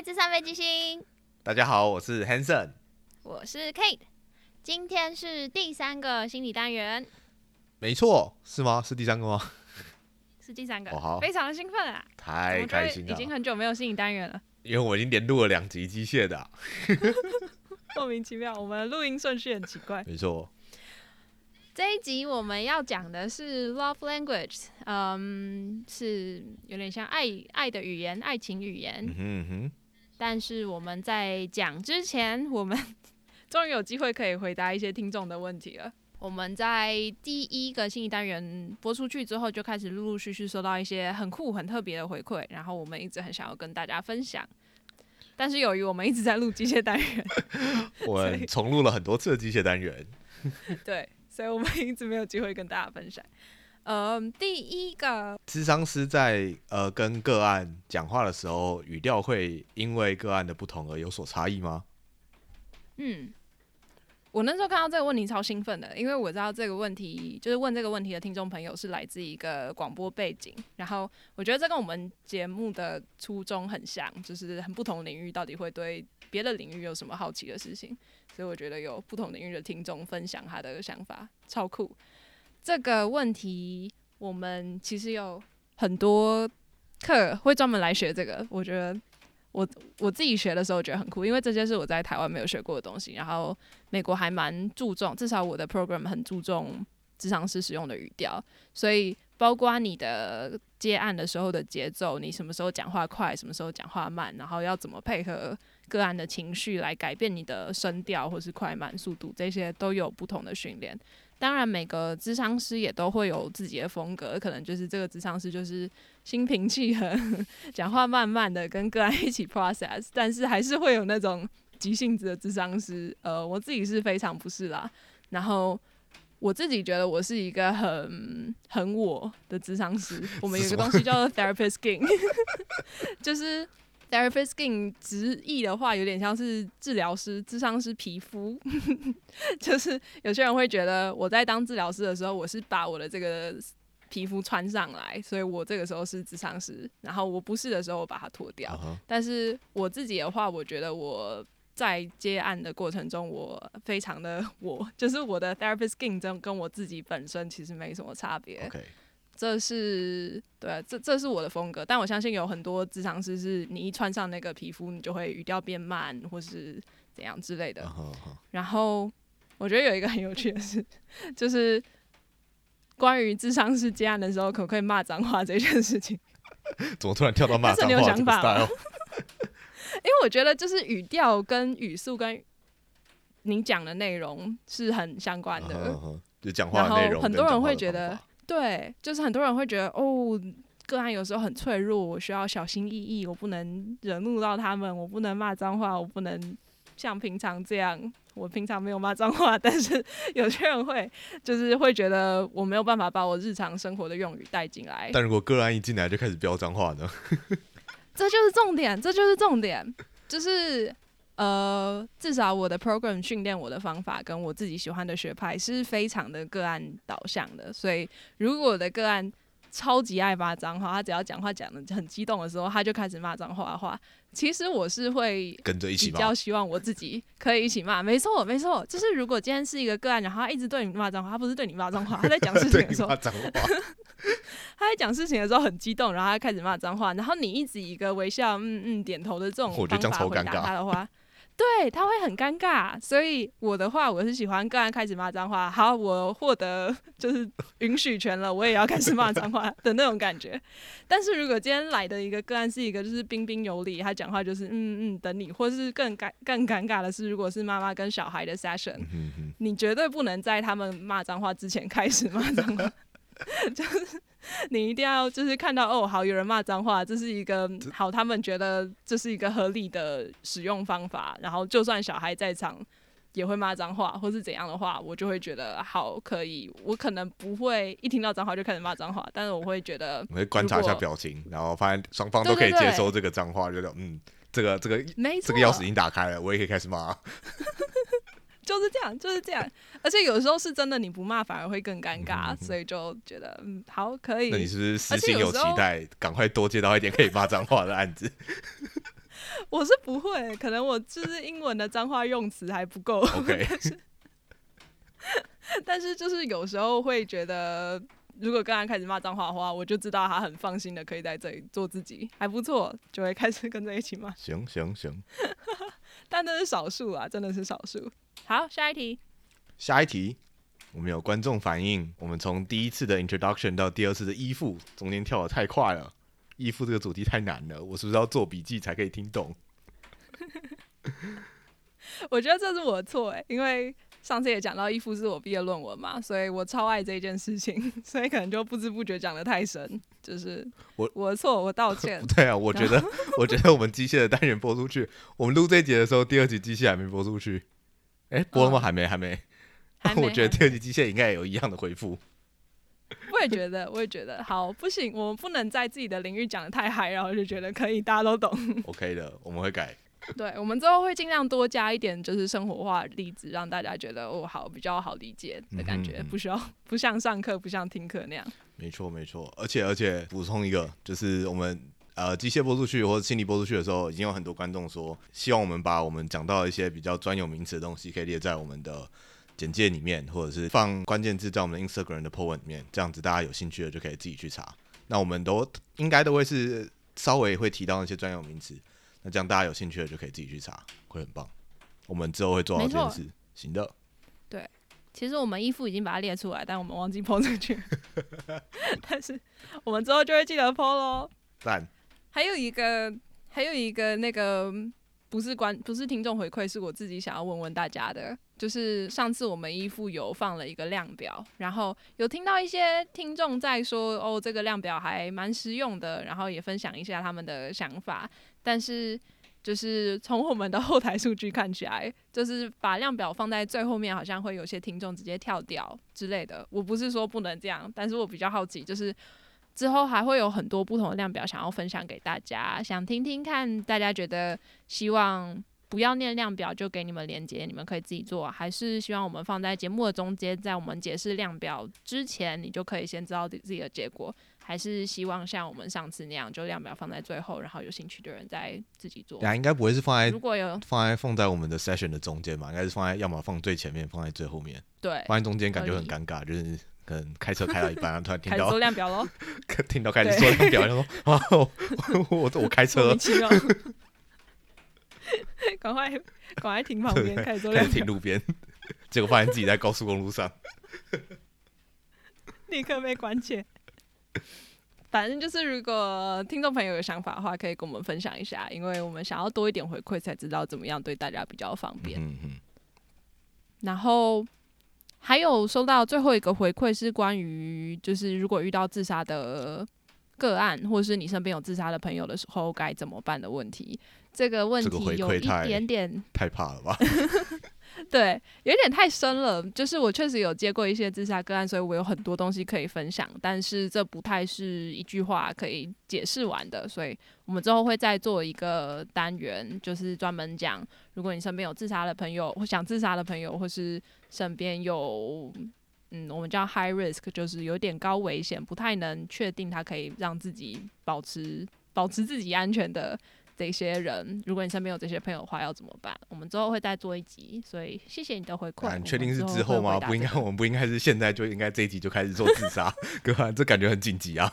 来自三飞机星，大家好，我是 Hanson，我是 Kate，今天是第三个心理单元，没错，是吗？是第三个吗？是第三个，哦好。非常的兴奋啊！太开心了。已，经很久没有心理单元了，因为我已经连录了两集机械的啊、莫名其妙，我们的录音顺序很奇怪。没错，这一集我们要讲的是 love language，嗯，是有点像爱爱的语言、爱情语言。嗯哼嗯哼，但是我们在讲之前，我们 终于有机会可以回答一些听众的问题了。我们在第一个新一单元播出去之后，就开始陆陆续续收到一些很酷、很特别的回馈，然后我们一直很想要跟大家分享。但是由于我们一直在录机械单元，我重录了很多次的机械单元，对，所以我们一直没有机会跟大家分享。呃，第一个智商师在呃跟个案讲话的时候，语调会因为个案的不同而有所差异吗？嗯，我那时候看到这个问题超兴奋的，因为我知道这个问题就是问这个问题的听众朋友是来自一个广播背景，然后我觉得这跟我们节目的初衷很像，就是很不同领域到底会对别的领域有什么好奇的事情，所以我觉得有不同领域的听众分享他的想法，超酷。这个问题我们其实有很多课会专门来学这个，我觉得我我自己学的时候觉得很酷，因为这些是我在台湾没有学过的东西，然后美国还蛮注重，至少我的 program 很注重智商师使用的语调，所以包括你的接案的时候的节奏，你什么时候讲话快，什么时候讲话慢，然后要怎么配合个案的情绪来改变你的声调或是快慢速度，这些都有不同的训练。当然，每个智商师也都会有自己的风格，可能就是这个智商师就是心平气和，讲话慢慢的跟个案一起 process，但是还是会有那种急性子的智商师。呃，我自己是非常不是啦。然后我自己觉得我是一个很很我的智商师。我们有一个东西叫做 therapist skin，就是 therapist skin 直译的话，有点像是治疗师、智商师皮肤。就是有些人会觉得我在当治疗师的时候，我是把我的这个皮肤穿上来，所以我这个时候是智商师。然后我不是的时候，我把它脱掉。但是我自己的话，我觉得我在接案的过程中，我非常的我，就是我的 therapist skin 真跟我自己本身其实没什么差别。，OK，这是对啊，这这是我的风格。但我相信有很多智商师是你一穿上那个皮肤，你就会语调变慢，或是怎样之类的。然后我觉得有一个很有趣的事，就是关于智商师接案的时候可不可以骂脏话这件事情。怎么突然跳到骂脏话这个想法吗 因为我觉得就是语调跟语速跟你讲的内容是很相关的。就讲话然后的内容，很多人会觉得，对，就是很多人会觉得哦，个案有时候很脆弱，我需要小心翼翼，我不能惹怒到他们，我不能骂脏话，我不能像平常这样。我平常没有骂脏话，但是有些人会，就是会觉得我没有办法把我日常生活的用语带进来。但如果个案一进来就开始飙脏话呢？这就是重点，这就是重点，就是呃，至少我的 program 训练我的方法跟我自己喜欢的学派是非常的个案导向的，所以如果我的个案超级爱骂脏话，他只要讲话讲的很激动的时候，他就开始骂脏话的话，其实我是会跟着一起骂比较，希望我自己可以一起骂，没错没错，就是如果今天是一个个案，然后他一直对你骂脏话，他不是对你骂脏话，他在讲事情的时候 他在讲事情的时候很激动，然后他开始骂脏话，然后你一直以一个微笑、嗯嗯点头的这种方法回答他的话，对他会很尴尬。所以我的话，我是喜欢个案开始骂脏话，好，我获得就是允许权了，我也要开始骂脏话的那种感觉。但是如果今天来的一个个案是一个就是彬彬有礼，他讲话就是嗯嗯等你，或是更尴更尴尬的是，如果是妈妈跟小孩的 session，你绝对不能在他们骂脏话之前开始骂脏话，就是你一定要就是看到哦，好有人骂脏话，这是一个好，他们觉得这是一个合理的使用方法，然后就算小孩在场。也会骂脏话，或是怎样的话，我就会觉得好可以。我可能不会一听到脏话就开始骂脏话，但是我会觉得我会观察一下表情，然后发现双方都可以接收这个脏话，觉得嗯，这个这个没，这个钥匙已经打开了，我也可以开始骂。就是这样，就是这样。而且有时候是真的，你不骂反而会更尴尬，嗯所以就觉得嗯，好可以。那你是不是有期待，赶快多接到一点可以骂脏话的案子？我是不会，可能我就是英文的脏话用词还不够。OK，但是就是有时候会觉得，如果刚刚开始骂脏话的话，我就知道他很放心的可以在这里做自己，还不错，就会开始跟着一起骂。行行行，但那是少数啊，真的是少数。好，下一题。下一题，我们有观众反映，我们从第一次的 introduction 到第二次的依附，中间跳的太快了，依附这个主题太难了，我是不是要做笔记才可以听懂？我觉得这是我的错哎，因为上次也讲到依附是我毕业论文嘛，所以我超爱这件事情，所以可能就不知不觉讲的太深，就是我我的错，我道歉。对啊，我觉得，我觉得我们机械的单元播出去，我们录这一节的时候，第二集机械还没播出去。哎、播了吗？哦还没，还没。还没 我觉得还第二集机械应该也有一样的回复。我也觉得，我也觉得，好，不行，我们不能在自己的领域讲的太嗨，然后就觉得可以，大家都懂。OK 的，我们会改。对，我们之后会尽量多加一点，就是生活化例子，让大家觉得哦，好，比较好理解的感觉，嗯哼嗯不需要不像上课，不像听课那样。没错，没错。而且，而且补充一个，就是我们呃机械播出去或者心理播出去的时候，已经有很多观众说，希望我们把我们讲到一些比较专有名词的东西，可以列在我们的简介里面，或者是放关键字在我们的 Instagram 的 po 文里面，这样子大家有兴趣的就可以自己去查。那我们都应该都会是稍微会提到那些专有名词，那这样大家有兴趣的就可以自己去查，会很棒。我们之后会做到这件事。行的，对其实我们衣服已经把它列出来，但我们忘记 PO 出去。但是我们之后就会记得 PO 喽。赞。还有一个，还有一个那个不是观不是听众回馈，是我自己想要问问大家的，就是上次我们衣服有放了一个量表，然后有听到一些听众在说，哦，这个量表还蛮实用的，然后也分享一下他们的想法，但是。就是从我们的后台数据看起来，就是把量表放在最后面，好像会有些听众直接跳掉之类的。我不是说不能这样，但是我比较好奇，就是之后还会有很多不同的量表想要分享给大家，想听听看大家觉得希望不要念量表就给你们连接，你们可以自己做，还是希望我们放在节目的中间，在我们解释量表之前，你就可以先知道自己的结果，还是希望像我们上次那样，就量表放在最后，然后有兴趣的人再自己做应该不会是放在如果有放在放在我们的 session 的中间吧，应该是放在要么放最前面，放在最后面。对放在中间感觉很尴尬，就是可能开车开到一半，然后 突然听到量表喽，听到开始对说量表，然后 我我我开莫车。赶快赶快停旁边，开始做开始停，路边，结果发现自己在高速公路上。立刻被关切。反正就是，如果听众朋友有想法的话，可以跟我们分享一下，因为我们想要多一点回馈，才知道怎么样对大家比较方便。嗯嗯，然后还有收到最后一个回馈是关于，就是如果遇到自杀的个案，或是你身边有自杀的朋友的时候，该怎么办的问题。这个问题有一点点太怕了吧？对，有点太深了。就是我确实有接过一些自杀个案，所以我有很多东西可以分享，但是这不太是一句话可以解释完的。所以我们之后会再做一个单元，就是专门讲，如果你身边有自杀的朋友，或想自杀的朋友，或是身边有。嗯，我们叫 high risk，就是有点高危险，不太能确定他可以让自己保持保持自己安全的这些人，如果你身边有这些朋友的话，要怎么办？我们之后会再做一集，所以谢谢你的回馈。啊你确定是之后吗？不应该，我们不应该是现在就应该这一集就开始做自杀，哥，这感觉很紧急啊。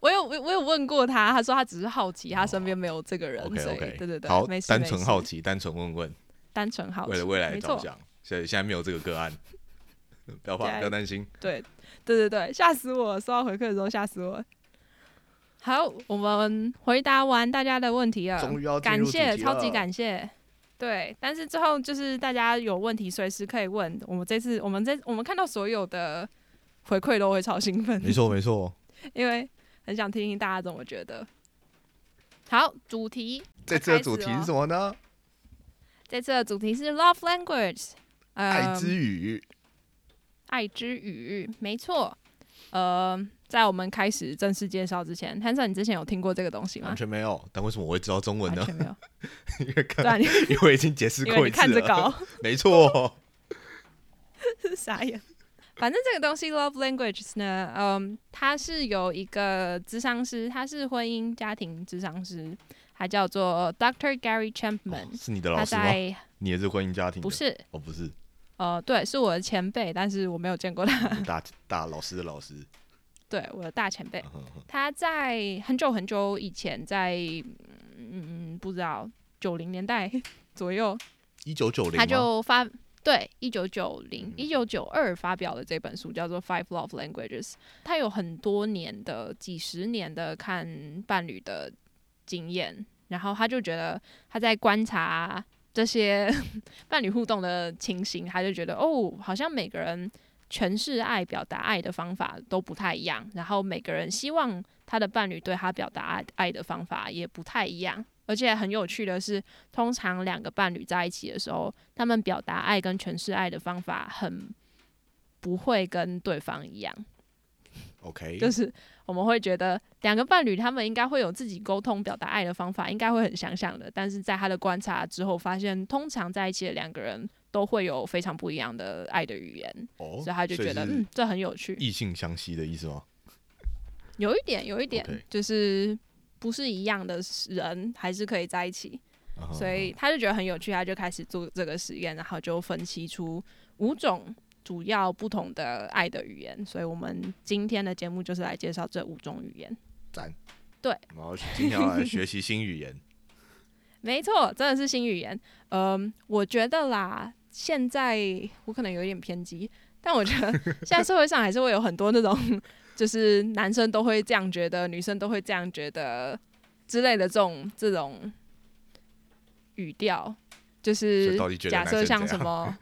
我有我我有问过他，他说他只是好奇，他身边没有这个人 OK 所以 OK，对对对，好没，事单纯好奇，单纯问问，单纯好奇，为了未来着想，所以现在没有这个个案，不要怕，不要担心。对对对对，吓死我了！收到回馈的时候吓死我了。好，我们回答完大家的问题了，终于要感谢，超级感谢。对，但是之后就是大家有问题随时可以问。我们这次，我们这我们看到所有的回馈都会超兴奋，没错没错，因为很想听听大家怎么觉得。好，主题这次的主题是什么？么呢？这次的主题是 love language，呃，爱之语。爱之语，没错。呃，在我们开始正式介绍之前，Hanson，你之前有听过这个东西吗完？全没有，但为什么我会知道中文呢？完全没有。因为看，因为已经解释过一次了。看着搞，没错，傻眼。反正这个东西 love languages 呢，嗯，它是有一个智商师，他是婚姻家庭智商师，他叫做 Dr. Gary Chapman，、哦是你的老师吗？你也是婚姻家庭？不，是哦，不是，呃对，是我的前辈，但是我没有见过他，大大老师的老师。对，我的大前辈。他在很久很久以前在，嗯，不知道九零年代 左右，一九九零，他就发对一九九嗯零一九九二发表的这本书叫做《Five Love Languages》，他有很多年的几十年的看伴侣的经验，然后他就觉得他在观察这些 伴侣互动的情形，他就觉得哦，好像每个人诠释爱、表达爱的方法都不太一样，然后每个人希望他的伴侣对他表达爱爱的方法也不太一样。而且很有趣的是，通常两个伴侣在一起的时候，他们表达爱跟诠释爱的方法很不会跟对方一样。OK，就是我们会觉得两个伴侣他们应该会有自己沟通表达爱的方法，应该会很相像的。但是在他的观察之后，发现通常在一起的两个人都会有非常不一样的爱的语言，哦，所以他就觉得嗯，这很有趣。异性相吸的意思吗？有一点，有一点就是不是一样的人还是可以在一起。所以他就觉得很有趣，他就开始做这个实验，然后就分析出五种主要不同的爱的语言。所以我们今天的节目就是来介绍这五种语言。赞。对，然后今天要来学习新语言。没错，真的是新语言。嗯，我觉得啦，现在我可能有一点偏激，但我觉得现在社会上还是会有很多那种，就是男生都会这样觉得，女生都会这样觉得之类的这种这种语调，就是假设像什么。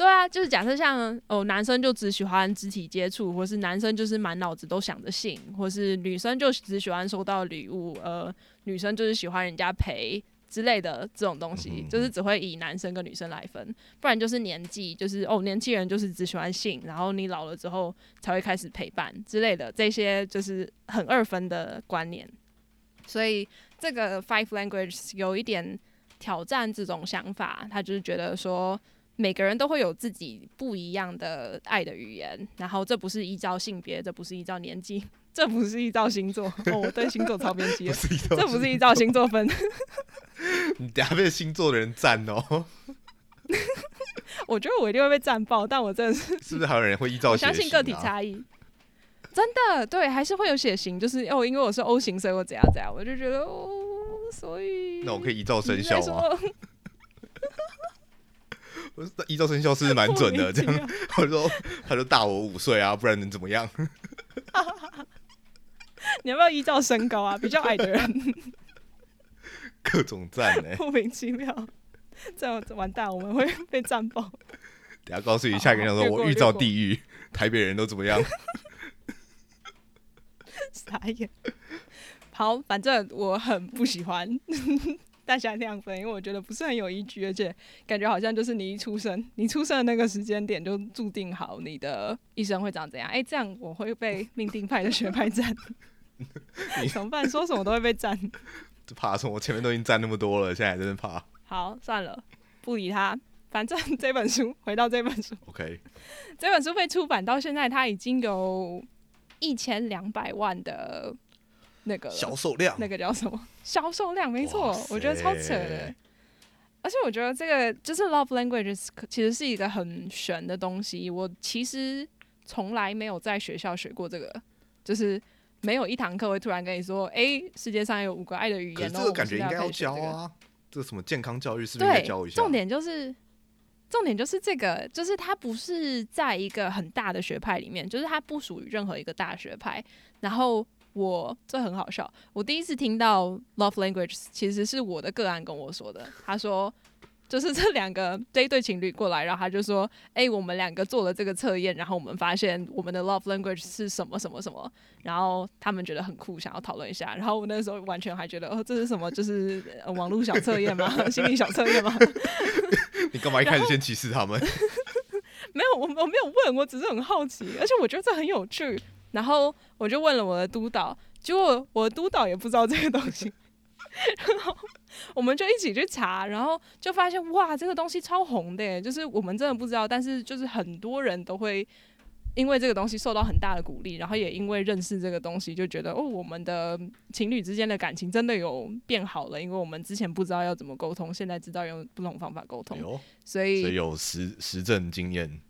对啊，就是假设像哦，男生就只喜欢肢体接触，或是男生就是满脑子都想着性，或是女生就只喜欢收到礼物，呃，女生就是喜欢人家陪之类的这种东西，就是只会以男生跟女生来分，不然就是年纪，就是哦，年轻人就是只喜欢性，然后你老了之后才会开始陪伴之类的，这些就是很二分的观念。所以这个 Five Languages 有一点挑战这种想法，他就是觉得说。每个人都会有自己不一样的爱的语言，然后这不是依照性别，这不是依照年纪，这不是依照星座。哦，我对星座超编辑这不是依照星座分。你等下被星座的人赞哦，我觉得我一定会被赞爆，但我真的是是不是还有人会依照？相信个体差异。真的对，还是会有血型，就是哦，因为我是 O 型，所以我怎样怎样，我就觉得哦，所以那我可以依照生肖吗？说我是依照生肖是蛮准的，这样其妙 我说他说大我五岁啊，不然能怎么样？你要不要依照身高啊？比较矮的人 各种赞哎、莫名其妙，这样完蛋，我们会被赞爆。等下告诉你下一个人说，我预兆地狱，台北人都怎么样？傻眼。好，反正我很不喜欢大家那样分，因为我觉得不是很有依据，而且感觉好像就是你一出生，你出生的那个时间点就注定好你的一生会长怎样。哎、这样我会被命定派的学派占 你，怎么办？说什么都会被赞。就怕从我前面都已经占那么多了，现在还在那怕。好，算了，不理他。反正这本书，回到这本书，OK，这本书被出版到现在，它已经有一千两百万的那个销售量那个叫什么销售量？没错我觉得超扯的。而且我觉得这个就是 love languages，其实是一个很玄的东西。我其实从来没有在学校学过这个，就是没有一堂课会突然跟你说，哎、世界上有五个爱的语言，这个感觉应该要教。啊，这个什么健康教育是不是应该对教一，下？重点就是。重点就是这个，就是它不是在一个很大的学派里面，就是它不属于任何一个大学派。然后我这很好笑，我第一次听到 love language 其实是我的个案跟我说的。他说，就是这两个这一对情侣过来，然后他就说：“哎、我们两个做了这个测验，然后我们发现我们的 love language 是什么什么什么。”然后他们觉得很酷，想要讨论一下。然后我那时候完全还觉得，哦，这是什么？就是、呃、网络小测验吗？心理小测验吗？你干嘛一开始先歧视他们？没有，我我没有问，我只是很好奇，而且我觉得这很有趣。然后我就问了我的督导，结果我的督导也不知道这个东西。然后我们就一起去查，然后就发现哇，这个东西超红的耶，就是我们真的不知道，但是就是很多人都会因为这个东西受到很大的鼓励，然后也因为认识这个东西，就觉得哦，我们的情侣之间的感情真的有变好了，因为我们之前不知道要怎么沟通，现在知道用不同方法沟通，有，所以所以有实实证经验。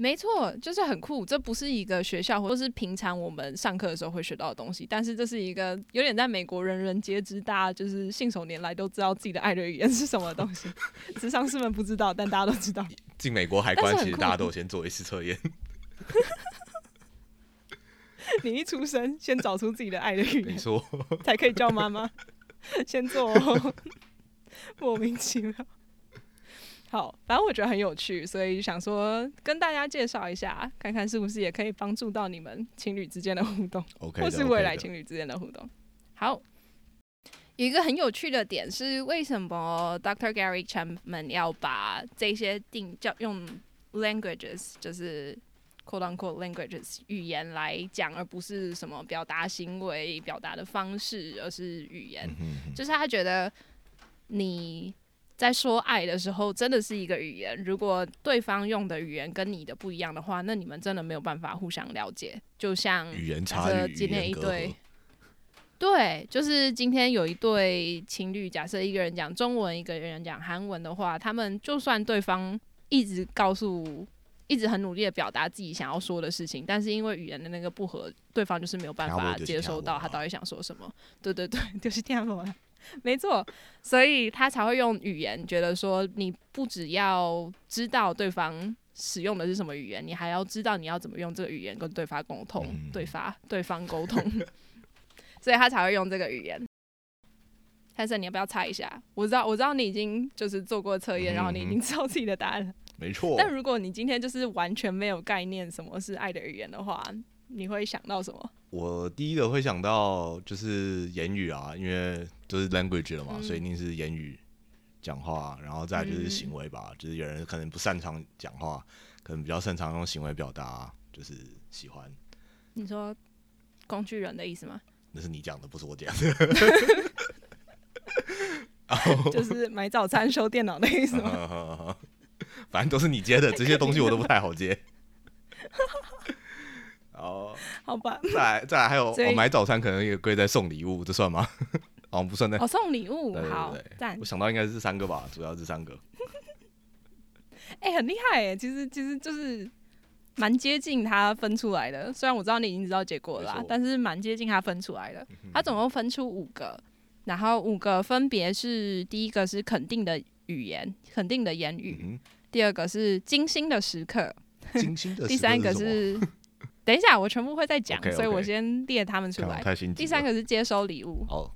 没错，就是很酷。这不是一个学校或者是平常我们上课的时候会学到的东西，但是这是一个有点在美国人人皆知，大家就是信手拈来都知道自己的爱的语言是什么东西。智商师们不知道，但大家都知道。进美国海关，其实大家都有先做一次测验。你一出生，先找出自己的爱的语没言，错，才可以叫妈妈。先做、哦，莫名其妙。好，反正我觉得很有趣，所以想说跟大家介绍一下，看看是不是也可以帮助到你们情侣之间的互动。OK 的或是未来情侣之间的互动。好，有一个很有趣的点是，为什么 Dr. Gary Chapman 要把这些定叫用 languages，就是 quote unquote languages 语言来讲，而不是什么表达行为、表达的方式，而是语言。嗯哼哼就是他觉得你在说爱的时候，真的是一个语言。如果对方用的语言跟你的不一样的话，那你们真的没有办法互相了解。就像语言差异，今天一对阂，对，就是今天有一对情侣，假设一个人讲中文，一个人讲韩文的话，他们就算对方一直告诉。一直很努力的表达自己想要说的事情，但是因为语言的那个不合，对方就是没有办法接收到他到底想说什么。对对对，就是听不懂。没错，所以他才会用语言，觉得说你不只要知道对方使用的是什么语言，你还要知道你要怎么用这个语言跟对方沟通，嗯对方对方沟通，所以他才会用这个语言。泰森，你要不要猜一下？我知道，我知道你已经就是做过测验，然后你已经知道自己的答案了。没错。但如果你今天就是完全没有概念什么是爱的语言的话，你会想到什么？我第一个会想到就是言语啊，因为就是 language 了嘛，嗯所以一定是言语讲话，然后再就是嗯行为吧，就是有人可能不擅长讲话，可能比较擅长用行为表达，就是喜欢。你说工具人的意思吗？那是你讲的，不是我讲的。就是买早餐、修电脑的意思吗？反正都是你接的，这些东西我都不太好接。然后好吧。再来再来还有，我买早餐可能也归在送礼物，这算吗？哦，不算的。哦，送礼物好赞我，想到应该是这三个吧，主要是三个。哎、很厉害哎，其实其实就是蛮接近他分出来的。虽然我知道你已经知道结果了啦，但是蛮接近他分出来的。他总共分出五个，然后五个分别是：第一个是肯定的语言，肯定的言语；嗯第二个是精心的时刻；精心的。第三个是，等一下我全部会再讲 OK，OK 所以我先列他们出看我来。太心急了。第三个是接收礼物，哦，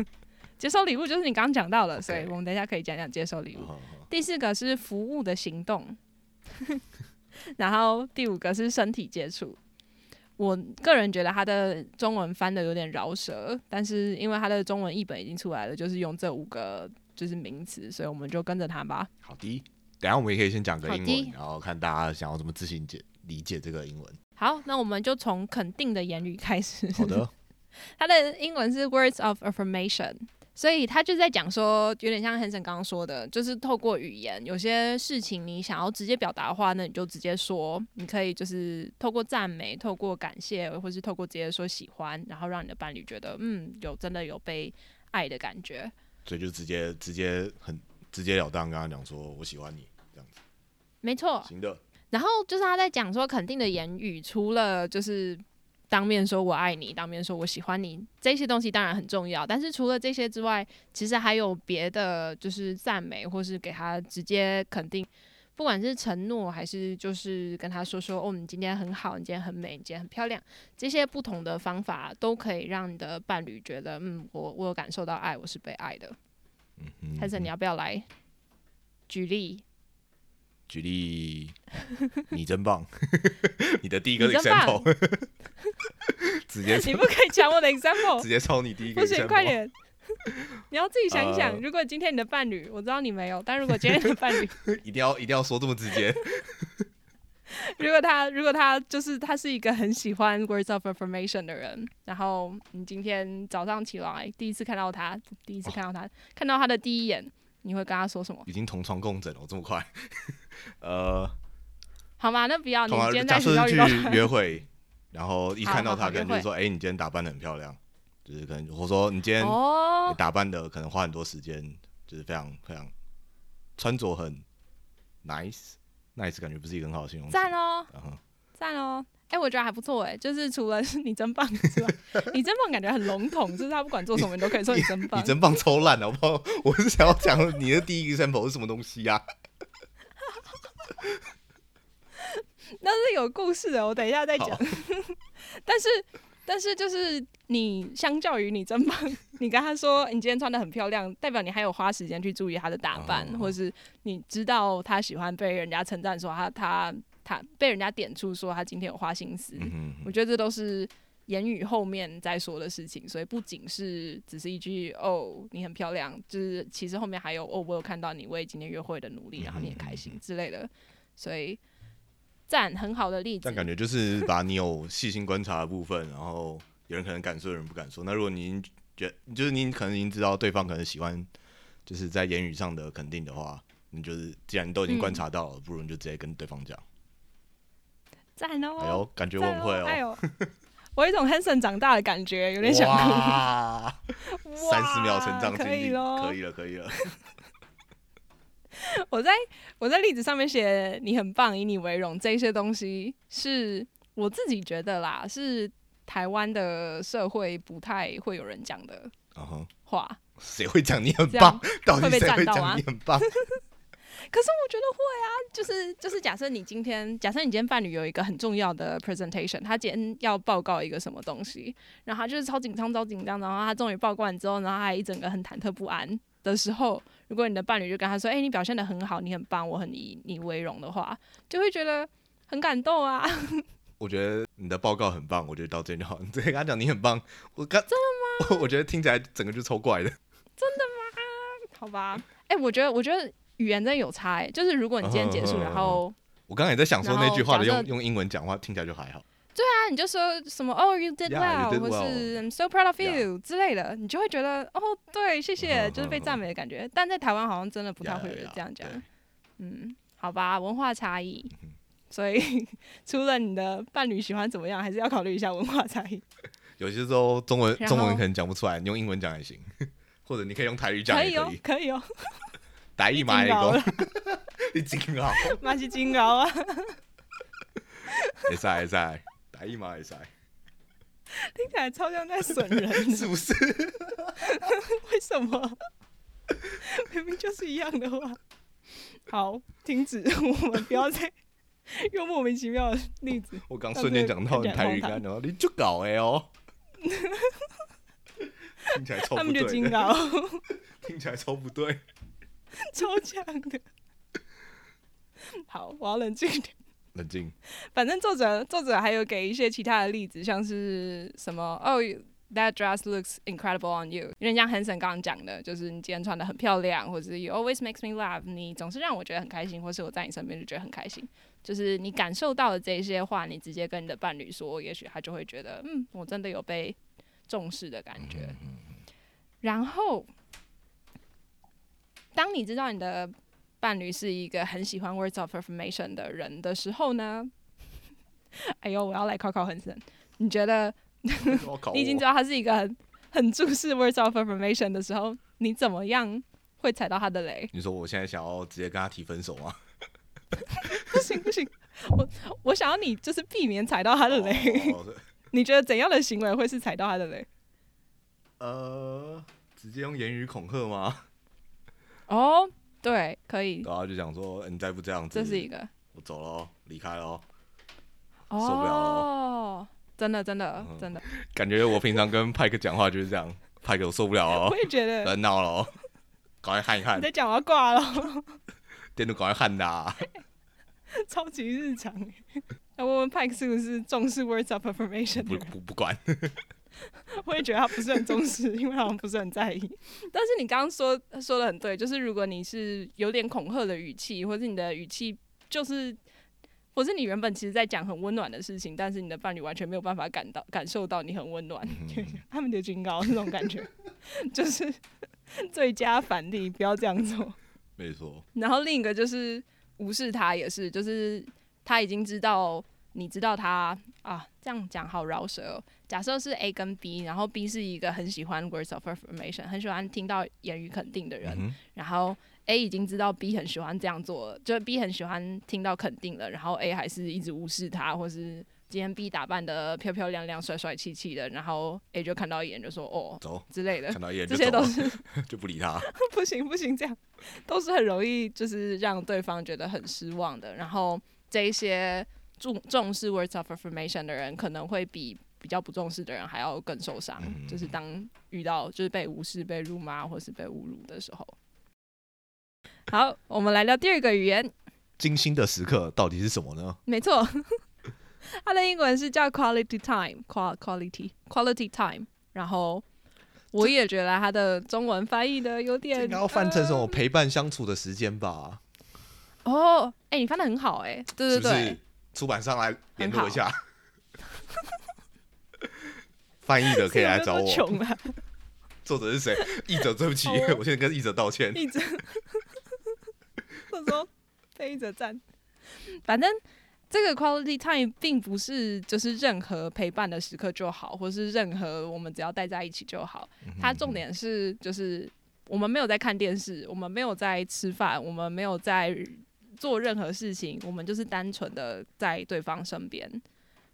接收礼物就是你刚刚讲到的所以我们等一下可以讲讲接收礼物。好好第四个是服务的行动，然后第五个是身体接触。我个人觉得他的中文翻的有点饶舌，但是因为他的中文译本已经出来了，就是用这五个就是名词，所以我们就跟着他吧。好的，等一下我们也可以先讲个英的文，然后看大家想要怎么自行解理解这个英文。好，那我们就从肯定的言语开始。好的，它的英文是 words of affirmation，所以他就在讲说，有点像 Hanson 刚刚说的，就是透过语言，有些事情你想要直接表达的话，那你就直接说，你可以就是透过赞美、透过感谢，或是透过直接说喜欢，然后让你的伴侣觉得，嗯，有真的有被爱的感觉。所以就直接直接很直截了当跟他讲说我喜欢你这样子。没错，行的，然后就是他在讲说肯定的言语，除了就是当面说我爱你，当面说我喜欢你，这些东西当然很重要。但是除了这些之外，其实还有别的，就是赞美或是给他直接肯定，不管是承诺还是就是跟他说说哦，你今天很好，你今天很美，你今天很漂亮，这些不同的方法都可以让你的伴侣觉得，嗯，我我有感受到爱，我是被爱的。嗯哼还是你要不要来举例？举例，你真棒，你的第一个 example，直接你不可以抢我的 example 直。接抄你第一个不行快点！你要自己想一想，呃。如果今天你的伴侣，我知道你没有，但如果今天你的伴侣，一定要一定要说这么直接，如果他如果他就是他是一个很喜欢 words of affirmation 的人，然后你今天早上起来第一次看到他，第一次看到他，看到他的第一眼，你会跟他说什么？已经同床共枕了，这么快，呃，好吗？那不要，你今天假设在学校去约 会，然后一看到他，好好约会可能就说，哎、你今天打扮的很漂亮，就是可能或者说你今天打扮的可能花很多时间，就是非常非常穿着很 nice，nice 感觉不是一个很好的形容词。赞哦，赞哦。哎、我觉得还不错哎，就是除了你真棒之外，你真棒感觉很笼统，就是他不管做什么，你都可以说你真棒。你真棒，超烂好不好？我是想要讲你的第一个 sample 是什么东西呀、那是有故事的，我等一下再讲。但是，但是就是你相较于你真棒，你跟他说你今天穿的很漂亮，代表你还有花时间去注意他的打扮，哦或是你知道他喜欢被人家称赞，说他他他被人家点出说他今天有花心思。我觉得这都是言语后面在说的事情，所以不仅是只是一句哦你很漂亮，就是其实后面还有哦我有看到你为今天约会的努力，然后你很开心之类的，所以赞很好的例子但。感觉就是把你有细心观察的部分，然后有人可能敢说，有人不敢说。那如果你已经觉就是您可能已经知道对方可能喜欢，就是在言语上的肯定的话，你就是既然都已经观察到了，不如你就直接跟对方讲。赞哦！哎呦，感觉我赞很会哎哦。呦，我有一种 Hanson 长大的感觉，有点想哭。哇，三十秒成长可经历，以咯可以了，可以了。我在我在例子上面写你很棒，以你为荣，这些东西是我自己觉得啦，是台湾的社会不太会有人讲的然后话。谁会讲你很棒？到底谁会讲你很棒？可是我觉得会啊，就是就是假设你今天，假设你今天伴侣有一个很重要的 presentation，他今天要报告一个什么东西，然后他就是超紧张、超紧张，然后他终于报告完之后，然后他还一整个很忐忑不安的时候，如果你的伴侣就跟他说：“哎、你表现的很好，你很棒，我很以你为荣”的话，就会觉得很感动啊。我觉得你的报告很棒，我觉得到这就好。你直接跟他讲你很棒，我刚真的吗？我觉得听起来整个就超怪的吗。好吧，哎、我觉得我觉得语言真的有差哎、就是如果你今天结束，然后我刚才也在想说那句话的用用英文讲话听起来就还好。对啊你就说什么哦，you did well，did 或是 I'm so proud of you 之类的，你就会觉得哦，对，谢谢，嗯就是被赞美的感觉。但在台湾好像真的不太会有人这样讲对。嗯，好吧，文化差异嗯，所以 除了你的伴侣喜欢怎么样，还是要考虑一下文化差异。有些时候中文中文可能讲不出来，你用英文讲也行，或者你可以用台语讲可以哦也可以，。可以哦，台语嘛，你真搞了 你真好，马西金高啊，会使会使，台语嘛会使，听起来超像在损人的，是不是？为什么？明明就是一样的话。好，停止，我们不要再用莫名其妙的例子。我刚瞬间讲到你台语干，然后你就搞哎哦，听起来超他们就不对的，惊高，听起来超不对。超强的。好，我要冷静一点。冷静，反正作者作者还有给一些其他的例子，像是什么哦、That dress looks incredible on you，有点像 Hanson 刚刚讲的，就是你今天穿的很漂亮，或者是 You always makes me laugh，你总是让我觉得很开心，或是我在你身边就觉得很开心。就是你感受到的这些话，你直接跟你的伴侣说，也许他就会觉得，嗯，我真的有被重视的感觉。然后，当你知道你的伴侣是一个很喜欢 words of affirmation 的人的时候呢，哎呦，我要来考考恒生，你觉得 你已经知道他是一个很很注视 words of affirmation 的时候，你怎么样会踩到他的雷？你说我现在想要直接跟他提分手吗？不行不行，我我想要你就是避免踩到他的雷。哦你觉得怎样的行为会是踩到他的雷？呃，直接用言语恐吓吗？哦，对，可以，然后就想说，欸你再不这样子，这是一个我走了，离开了。哦，受不了了真的真的嗯真的，感觉我平常跟派克讲话就是这样，派克我受不了哦我，也觉不得要闹了哦，赶快焊一焊你，在讲我要挂了。电路赶快焊的啊。超级日常欸。要问问派克是不是重视 words of affirmation 的不人？不不管，我也觉得他不是很重视，因为他好像不是很在意。但是你刚刚说说的很对，就是如果你是有点恐吓的语气，或是你的语气就是，或是你原本其实在讲很温暖的事情，但是你的伴侣完全没有办法感到感受到你很温暖，他们的警告那种感觉，就是最佳反例，不要这样做。没错，然后另一个就是无视他，也是，就是他已经知道，你知道他啊，这样讲好饶舌、哦。假设是 A 跟 B，然后 B 是一个很喜欢 words of affirmation，很喜欢听到言语肯定的人，嗯然后 A 已经知道 B 很喜欢这样做，就是 B 很喜欢听到肯定了，然后 A 还是一直无视他，或是今天 B 打扮的漂漂亮亮、帅帅气气的，然后 A 就看到一眼就说哦走，之类的看，到一眼这些都是 就不理他。不行不行，这样都是很容易就是让对方觉得很失望的。然后这一些重重视 words of affirmation 的人，可能会比比较不重视的人还要更受伤。嗯就是当遇到就是被无视、被辱骂或是被侮辱的时候。好，我们来聊第二个语言。精心的时刻到底是什么呢？没错，它的英文是叫 quality time，qual quality quality time。然后我也觉得它的中文翻译的有点应该要翻成什么呃陪伴相处的时间吧？哦，哎、你翻的很好哎、对对对，是是？出版商来联络一下，翻译的可以来找我。穷啊，作者是谁？译者，对不起，哦我现在跟译者道歉。译者 我说被译者赞，反正。这个 quality time 并不是就是任何陪伴的时刻就好，或是任何我们只要待在一起就好。它重点是就是我们没有在看电视，我们没有在吃饭，我们没有在做任何事情，我们就是单纯的在对方身边。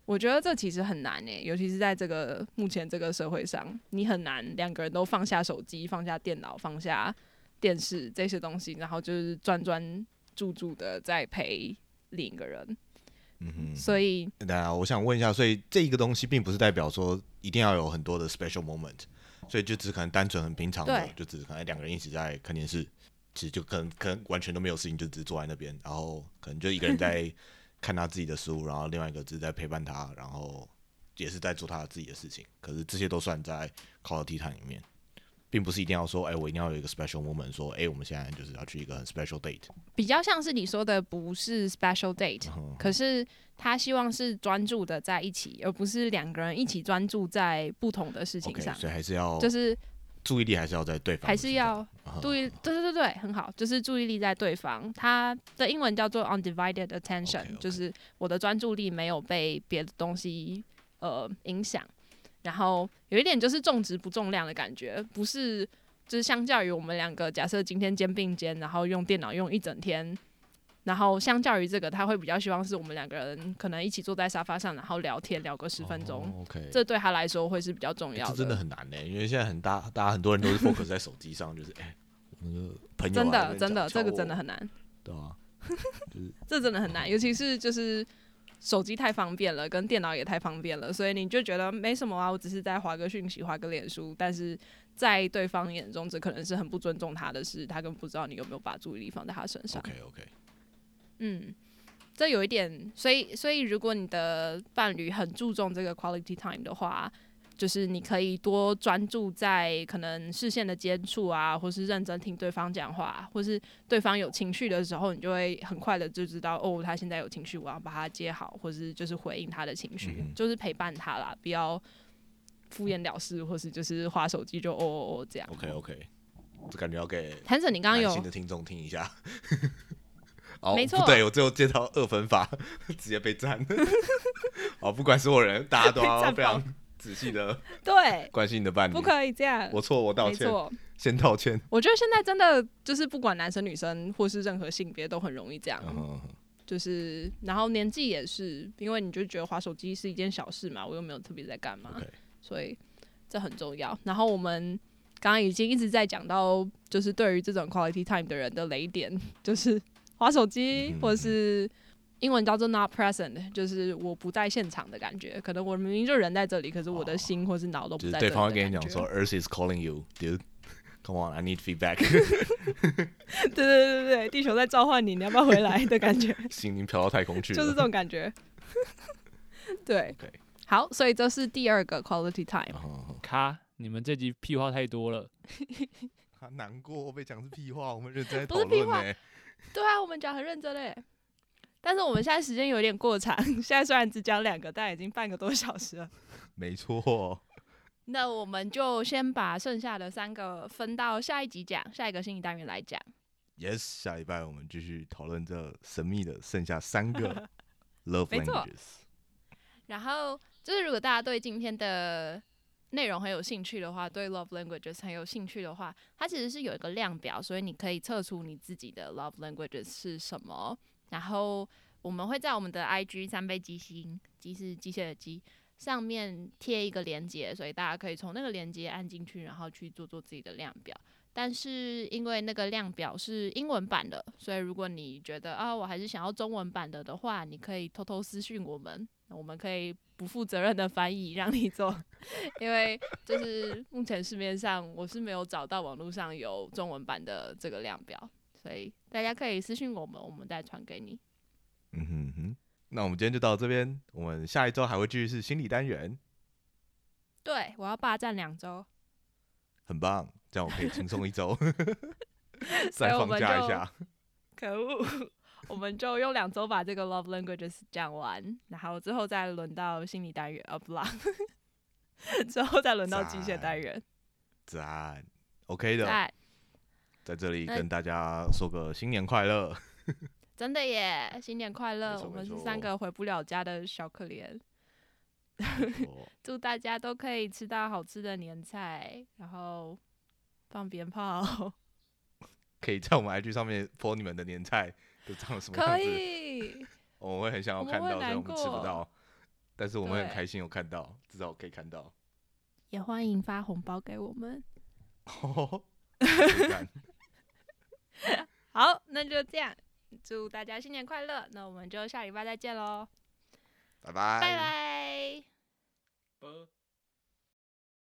我觉得这其实很难诶、尤其是在这个目前这个社会上，你很难两个人都放下手机、放下电脑、放下电视这些东西，然后就是专专注注的在陪另一个人。嗯哼，所以当然，我想问一下，所以这一个东西并不是代表说一定要有很多的 special moment，所以就只可能单纯很平常的，就只可能两个人一起在看电视，其实就可能可能完全都没有事情，就只是坐在那边，然后可能就一个人在 看他自己的书，然后另外一个只是在陪伴他，然后也是在做他自己的事情，可是这些都算在 quality time 里面。并不是一定要说，哎、我一定要有一个 special moment，说，哎、我们现在就是要去一个很 special date。比较像是你说的，不是 special date，嗯可是他希望是专注的在一起，而不是两个人一起专注在不同的事情上。所以还是要就是注意力还是要在对方还，是要啊注意，对对对对，很好，就是注意力在对方。它的英文叫做 undivided attention，OK，OK 就是我的专注力没有被别的东西呃影响。然后有一点就是重质不重量的感觉，不是就是相较于我们两个，假设今天肩并肩，然后用电脑用一整天。然后相较于这个，他会比较希望是我们两个人可能一起坐在沙发上，然后聊天聊个十分钟，哦 OK，这对他来说会是比较重要欸这真的很难呢，因为现在很大，大家很多人都是 focus 在手机上，就是哎、我那个朋友、啊、真的真的这个真的很难。对啊，这真的很难，尤其是就是手机太方便了，跟电脑也太方便了，所以你就觉得没什么啊，我只是在划个讯息、划个脸书，但是在对方眼中，这可能是很不尊重他的事，他根本不知道你有没有把注意力放在他身上。OK OK，嗯，这有一点，所以所以如果你的伴侣很注重这个 quality time 的话，就是你可以多专注在可能视线的接触啊，或是认真听对方讲话，或是对方有情绪的时候，你就会很快的就知道哦，他现在有情绪，我要把他接好，或是就是回应他的情绪，嗯就是陪伴他啦，不要敷衍了事，或是就是划手机就哦哦哦这样。OK OK，这感觉要给谭总，你刚刚有新的听众听一下。哦，没错不对，我最后接到二分法，直接被赞。哦，不管所有人，大家都要非常仔细的 对，关心你的伴侣。不可以这样。我错，我道歉，先道歉。我觉得现在真的就是不管男生女生或是任何性别都很容易这样，嗯，就是然后年纪也是，因为你就觉得划手机是一件小事嘛，我又没有特别在干嘛所以这很重要。然后我们刚刚已经一直在讲到，就是对于这种 quality time 的人的雷点，就是滑手机嗯或者是。英文叫做 not present，就是我不在现场的感觉。可能我明明就人在这里，可是我的心或是脑都不就是在这里的对方会跟你讲说，Earth is calling you, dude. Come on, I need feedback. 对对对对对，地球在召唤你，你要不要回来的感觉。心已经飘到太空去了。就是这种感觉。对好，所以这是第二个 quality time。嗯咔，你们这集屁话太多了。他难过被讲是屁话，我们认真在不讨是屁话论呢。对啊，我们讲很认真嘞，但是我们现在时间有点过长，现在虽然只讲两个，但已经半个多小时了。没错，那我们就先把剩下的三个分到下一集讲，下一个心理单元来讲。Yes，下礼拜我们继续讨论这神秘的剩下三个 love languages。然后就是如果大家对今天的内容很有兴趣的话，对 love languages 很有兴趣的话，它其实是有一个量表，所以你可以测出你自己的 love languages 是什么。然后我们会在我们的 IG 三倍机星，机是机械的机，上面贴一个链接，所以大家可以从那个链接按进去，然后去做做自己的量表。但是因为那个量表是英文版的，所以如果你觉得啊，我还是想要中文版的的话，你可以偷偷私讯我们，我们可以不负责任的翻译让你做，因为就是目前市面上我是没有找到网络上有中文版的这个量表，所以大家可以私信我们，我们再传给你。嗯哼哼，那我们今天就到这边，我们下一周还会继续是心理单元，对我要霸占两周，很棒，这样我可以轻松一周，再放假一下。可恶，我们就用两周把这个 love languages 讲完，然后之后再轮到心理单元，啊不啦，之后再轮到机械单元。赞，OK 的，在在这里跟大家说个新年快乐。真的耶，新年快乐！我们是三个回不了家的小可怜，哦 祝大家都可以吃到好吃的年菜，然后放鞭炮，可以在我们 IG 上面 po 你们的年菜 都长什么样可子，以。我们会很想要看到，虽然会难我们吃不到，但是我们很对开心有看到，至少可以看到。也欢迎发红包给我们。赞好，那就这样，祝大家新年快乐！那我们就下礼拜再见喽，拜拜，拜拜。啵